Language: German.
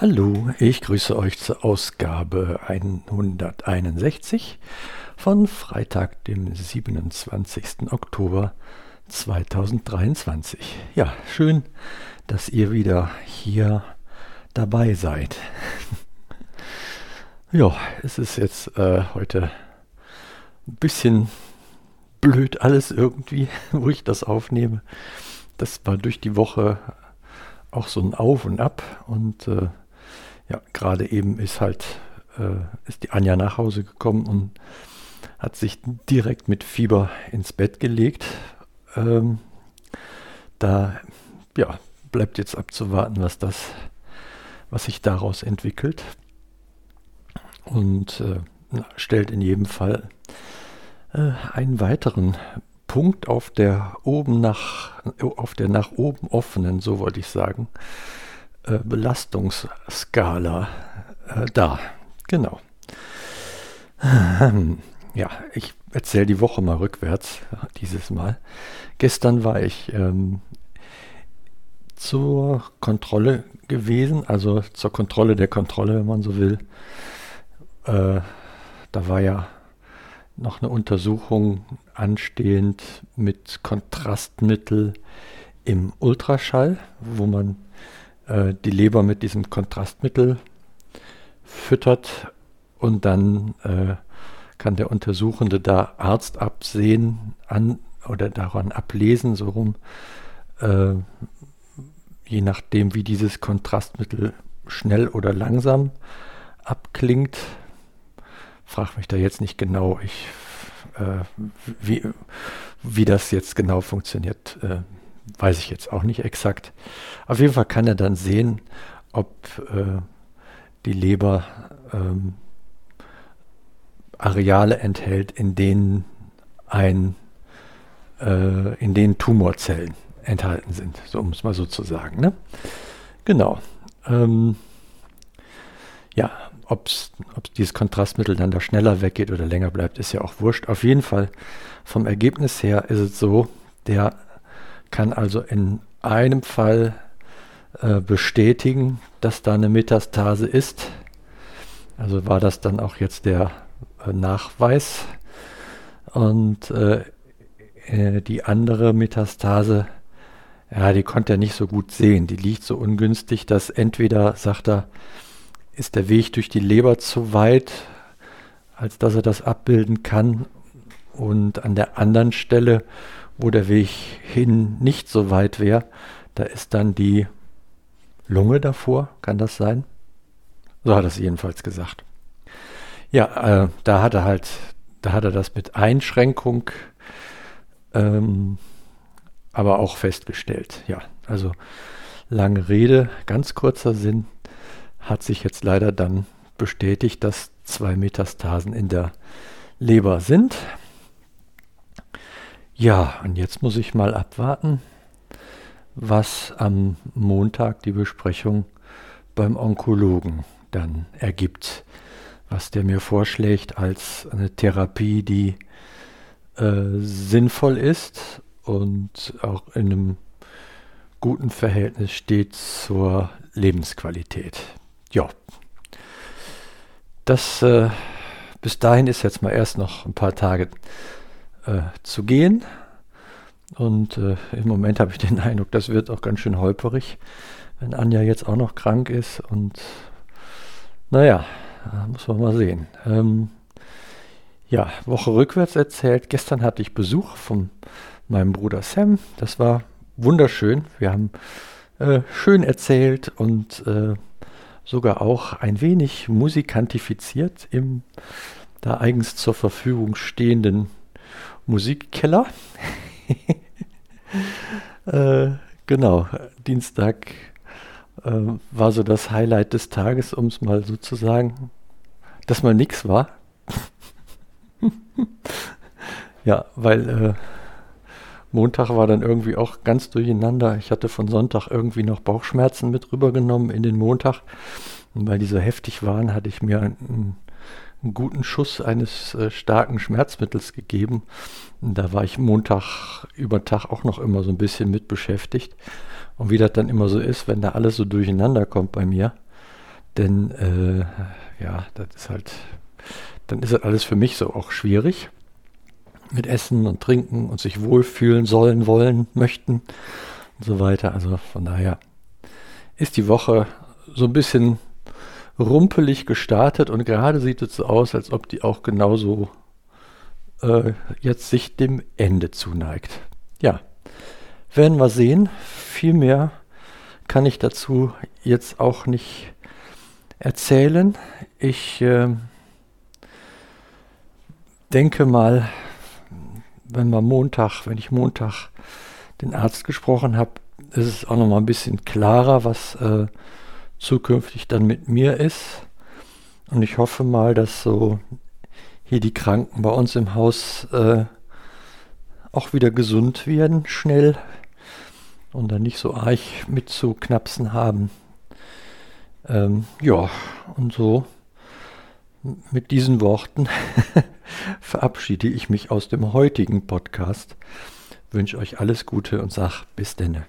Hallo, ich grüße euch zur Ausgabe 161 von Freitag, dem 27. Oktober 2023. Ja, schön, dass ihr wieder hier dabei seid. ja, es ist jetzt äh, heute ein bisschen blöd alles irgendwie, wo ich das aufnehme. Das war durch die Woche auch so ein Auf und Ab und äh, ja, gerade eben ist halt äh, ist die Anja nach Hause gekommen und hat sich direkt mit Fieber ins Bett gelegt. Ähm, da ja, bleibt jetzt abzuwarten, was das, was sich daraus entwickelt. Und äh, stellt in jedem Fall äh, einen weiteren Punkt auf der oben nach auf der nach oben offenen, so wollte ich sagen, äh, Belastungsskala äh, da. Genau. Ja, ich erzähle die Woche mal rückwärts, dieses Mal. Gestern war ich ähm, zur Kontrolle gewesen, also zur Kontrolle der Kontrolle, wenn man so will. Äh, da war ja noch eine Untersuchung anstehend mit Kontrastmittel im Ultraschall, wo man äh, die Leber mit diesem Kontrastmittel füttert und dann äh, kann der Untersuchende da Arzt absehen an oder daran ablesen, so rum, äh, je nachdem, wie dieses Kontrastmittel schnell oder langsam abklingt. Frag mich da jetzt nicht genau, ich, äh, wie, wie das jetzt genau funktioniert, äh, weiß ich jetzt auch nicht exakt. Auf jeden Fall kann er dann sehen, ob äh, die Leber ähm, Areale enthält, in denen ein, äh, in denen Tumorzellen enthalten sind, so um es mal so zu sagen. Ne? Genau. Ähm, ja, ob dieses Kontrastmittel dann da schneller weggeht oder länger bleibt, ist ja auch wurscht. Auf jeden Fall vom Ergebnis her ist es so, der kann also in einem Fall äh, bestätigen, dass da eine Metastase ist. Also war das dann auch jetzt der äh, Nachweis. Und äh, äh, die andere Metastase, ja, die konnte er nicht so gut sehen. Die liegt so ungünstig, dass entweder, sagt er, ist der Weg durch die Leber zu weit, als dass er das abbilden kann. Und an der anderen Stelle, wo der Weg hin nicht so weit wäre, da ist dann die Lunge davor, kann das sein? So hat er es jedenfalls gesagt. Ja, äh, da hat er halt, da hat er das mit Einschränkung ähm, aber auch festgestellt. Ja, also lange Rede, ganz kurzer Sinn, hat sich jetzt leider dann bestätigt, dass zwei Metastasen in der Leber sind. Ja, und jetzt muss ich mal abwarten, was am Montag die Besprechung beim Onkologen dann ergibt, was der mir vorschlägt als eine Therapie, die äh, sinnvoll ist und auch in einem guten Verhältnis steht zur Lebensqualität. Ja, das äh, bis dahin ist jetzt mal erst noch ein paar Tage äh, zu gehen. Und äh, im Moment habe ich den Eindruck, das wird auch ganz schön holperig, wenn Anja jetzt auch noch krank ist. Und naja, muss man mal sehen. Ähm, ja, Woche rückwärts erzählt. Gestern hatte ich Besuch von meinem Bruder Sam. Das war wunderschön. Wir haben äh, schön erzählt und äh, sogar auch ein wenig musikantifiziert im da eigens zur Verfügung stehenden Musikkeller. äh, genau, Dienstag äh, war so das Highlight des Tages, um es mal so zu sagen, dass mal nichts war. ja, weil äh, Montag war dann irgendwie auch ganz durcheinander. Ich hatte von Sonntag irgendwie noch Bauchschmerzen mit rübergenommen in den Montag. Und weil die so heftig waren, hatte ich mir einen, einen guten Schuss eines äh, starken Schmerzmittels gegeben. Da war ich Montag über Tag auch noch immer so ein bisschen mit beschäftigt. Und wie das dann immer so ist, wenn da alles so durcheinander kommt bei mir, Denn äh, ja, das ist halt, dann ist das alles für mich so auch schwierig mit Essen und Trinken und sich wohlfühlen sollen, wollen, möchten und so weiter. Also von daher ist die Woche so ein bisschen rumpelig gestartet und gerade sieht es so aus, als ob die auch genauso äh, jetzt sich dem Ende zuneigt. Ja, werden wir sehen. Viel mehr kann ich dazu jetzt auch nicht erzählen. Ich äh, denke mal, wenn wir Montag, wenn ich Montag den Arzt gesprochen habe, ist es auch noch mal ein bisschen klarer, was äh, zukünftig dann mit mir ist. Und ich hoffe mal, dass so hier die Kranken bei uns im Haus äh, auch wieder gesund werden, schnell und dann nicht so arg mit zu knapsen haben. Ähm, ja, und so mit diesen Worten verabschiede ich mich aus dem heutigen Podcast, wünsche euch alles Gute und sage bis denne.